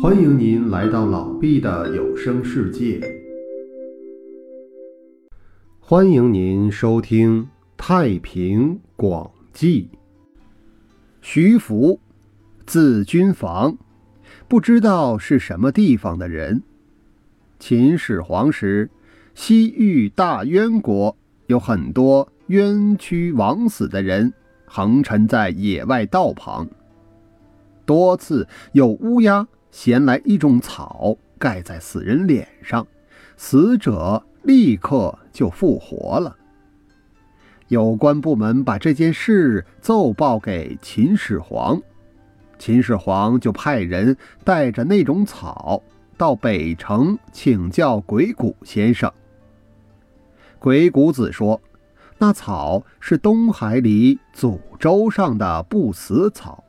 欢迎您来到老毕的有声世界。欢迎您收听《太平广记》。徐福，字君房，不知道是什么地方的人。秦始皇时，西域大渊国有很多冤屈枉死的人，横陈在野外道旁。多次有乌鸦。衔来一种草，盖在死人脸上，死者立刻就复活了。有关部门把这件事奏报给秦始皇，秦始皇就派人带着那种草到北城请教鬼谷先生。鬼谷子说：“那草是东海里祖州上的不死草，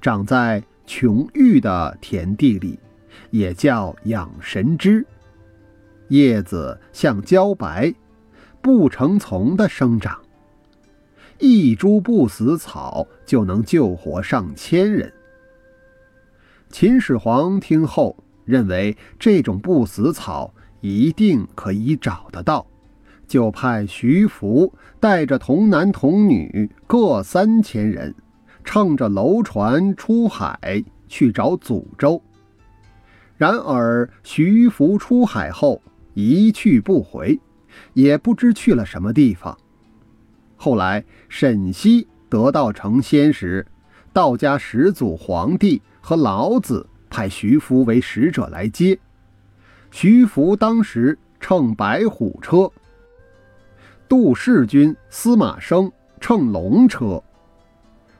长在……”琼玉的田地里，也叫养神芝，叶子像茭白，不成丛的生长。一株不死草就能救活上千人。秦始皇听后认为这种不死草一定可以找得到，就派徐福带着童男童女各三千人。乘着楼船出海去找祖州。然而徐福出海后一去不回，也不知去了什么地方。后来沈西得道成仙时，道家始祖皇帝和老子派徐福为使者来接。徐福当时乘白虎车，杜氏军司马生乘龙车。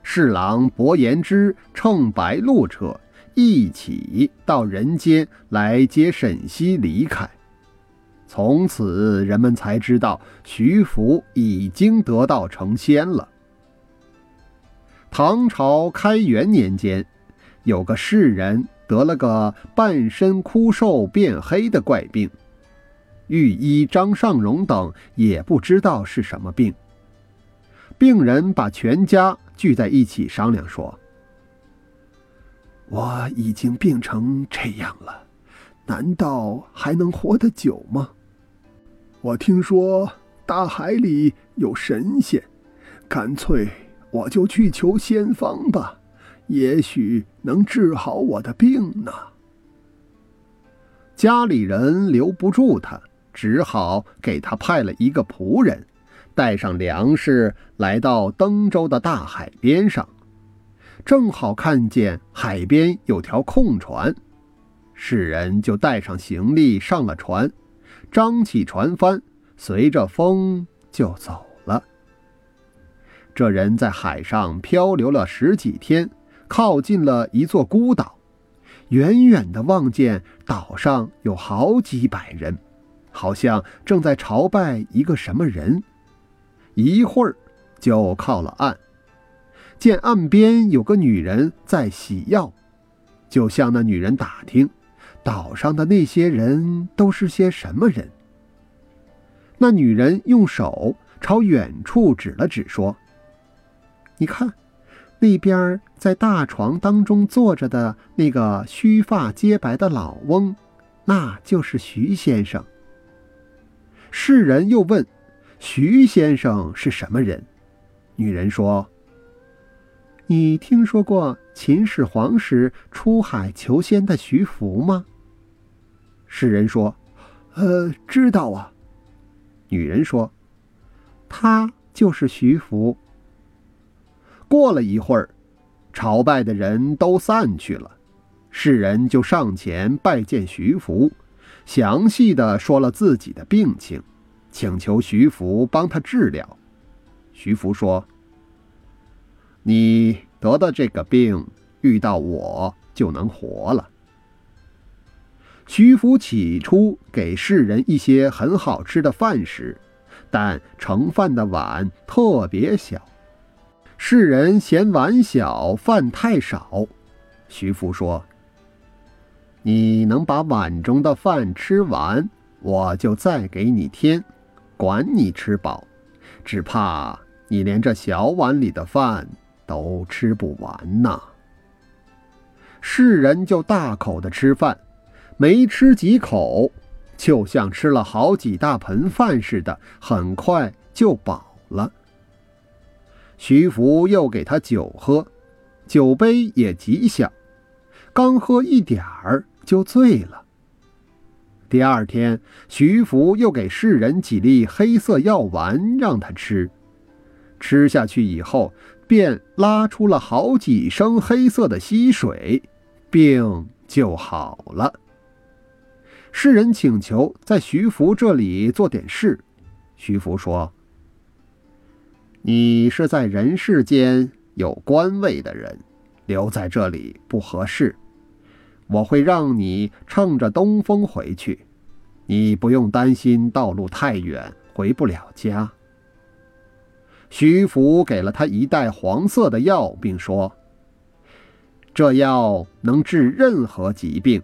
侍郎伯颜之乘白鹿车一起到人间来接沈西离开。从此，人们才知道徐福已经得道成仙了。唐朝开元年间，有个士人得了个半身枯瘦变黑的怪病，御医张尚荣等也不知道是什么病。病人把全家。聚在一起商量说：“我已经病成这样了，难道还能活得久吗？我听说大海里有神仙，干脆我就去求仙方吧，也许能治好我的病呢。”家里人留不住他，只好给他派了一个仆人。带上粮食，来到登州的大海边上，正好看见海边有条空船，世人就带上行李上了船，张起船帆，随着风就走了。这人在海上漂流了十几天，靠近了一座孤岛，远远的望见岛上有好几百人，好像正在朝拜一个什么人。一会儿，就靠了岸，见岸边有个女人在洗药，就向那女人打听，岛上的那些人都是些什么人。那女人用手朝远处指了指，说：“你看，那边在大床当中坐着的那个须发皆白的老翁，那就是徐先生。”世人又问。徐先生是什么人？女人说：“你听说过秦始皇时出海求仙的徐福吗？”世人说：“呃，知道啊。”女人说：“他就是徐福。”过了一会儿，朝拜的人都散去了，世人就上前拜见徐福，详细的说了自己的病情。请求徐福帮他治疗。徐福说：“你得的这个病，遇到我就能活了。”徐福起初给世人一些很好吃的饭食，但盛饭的碗特别小，世人嫌碗小，饭太少。徐福说：“你能把碗中的饭吃完，我就再给你添。”管你吃饱，只怕你连这小碗里的饭都吃不完呐。世人就大口的吃饭，没吃几口，就像吃了好几大盆饭似的，很快就饱了。徐福又给他酒喝，酒杯也极小，刚喝一点儿就醉了。第二天，徐福又给世人几粒黑色药丸让他吃，吃下去以后，便拉出了好几升黑色的溪水，病就好了。世人请求在徐福这里做点事，徐福说：“你是在人世间有官位的人，留在这里不合适。”我会让你乘着东风回去，你不用担心道路太远回不了家。徐福给了他一袋黄色的药，并说：“这药能治任何疾病，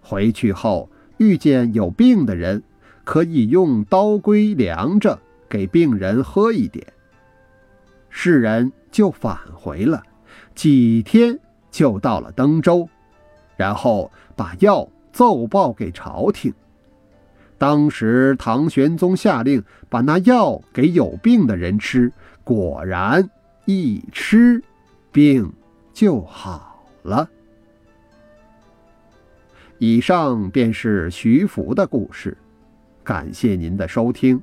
回去后遇见有病的人，可以用刀龟量着给病人喝一点。”世人就返回了，几天就到了登州。然后把药奏报给朝廷。当时唐玄宗下令把那药给有病的人吃，果然一吃，病就好了。以上便是徐福的故事，感谢您的收听。